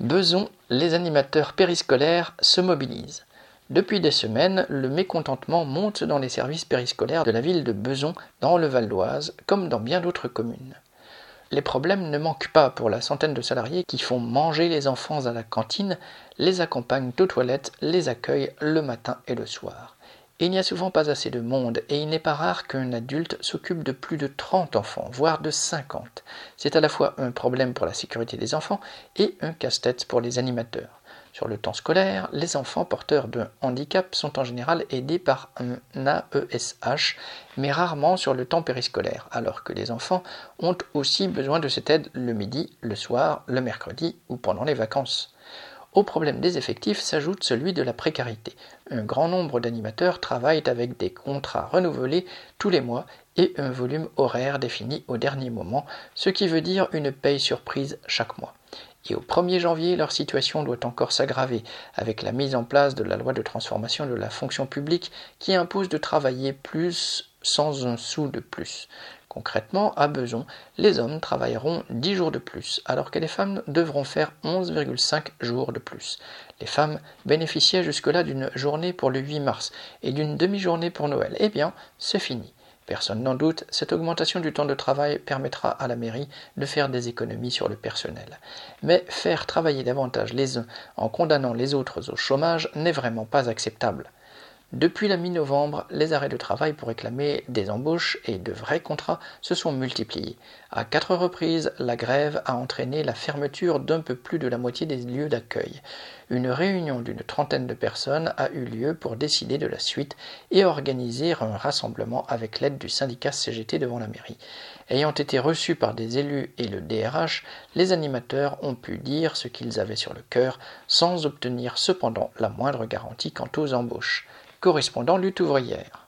Beson, les animateurs périscolaires se mobilisent. Depuis des semaines, le mécontentement monte dans les services périscolaires de la ville de Beson, dans le Val d'Oise, comme dans bien d'autres communes. Les problèmes ne manquent pas pour la centaine de salariés qui font manger les enfants à la cantine, les accompagnent aux toilettes, les accueillent le matin et le soir. Il n'y a souvent pas assez de monde et il n'est pas rare qu'un adulte s'occupe de plus de 30 enfants, voire de 50. C'est à la fois un problème pour la sécurité des enfants et un casse-tête pour les animateurs. Sur le temps scolaire, les enfants porteurs d'un handicap sont en général aidés par un AESH, mais rarement sur le temps périscolaire, alors que les enfants ont aussi besoin de cette aide le midi, le soir, le mercredi ou pendant les vacances. Au problème des effectifs s'ajoute celui de la précarité. Un grand nombre d'animateurs travaillent avec des contrats renouvelés tous les mois et un volume horaire défini au dernier moment, ce qui veut dire une paye surprise chaque mois. Et au 1er janvier, leur situation doit encore s'aggraver avec la mise en place de la loi de transformation de la fonction publique qui impose de travailler plus sans un sou de plus. Concrètement, à Beson, les hommes travailleront 10 jours de plus, alors que les femmes devront faire 11,5 jours de plus. Les femmes bénéficiaient jusque-là d'une journée pour le 8 mars et d'une demi-journée pour Noël. Eh bien, c'est fini. Personne n'en doute, cette augmentation du temps de travail permettra à la mairie de faire des économies sur le personnel. Mais faire travailler davantage les uns en condamnant les autres au chômage n'est vraiment pas acceptable. Depuis la mi-novembre, les arrêts de travail pour réclamer des embauches et de vrais contrats se sont multipliés. À quatre reprises, la grève a entraîné la fermeture d'un peu plus de la moitié des lieux d'accueil. Une réunion d'une trentaine de personnes a eu lieu pour décider de la suite et organiser un rassemblement avec l'aide du syndicat CGT devant la mairie. Ayant été reçus par des élus et le DRH, les animateurs ont pu dire ce qu'ils avaient sur le cœur sans obtenir cependant la moindre garantie quant aux embauches correspondant lutte ouvrière.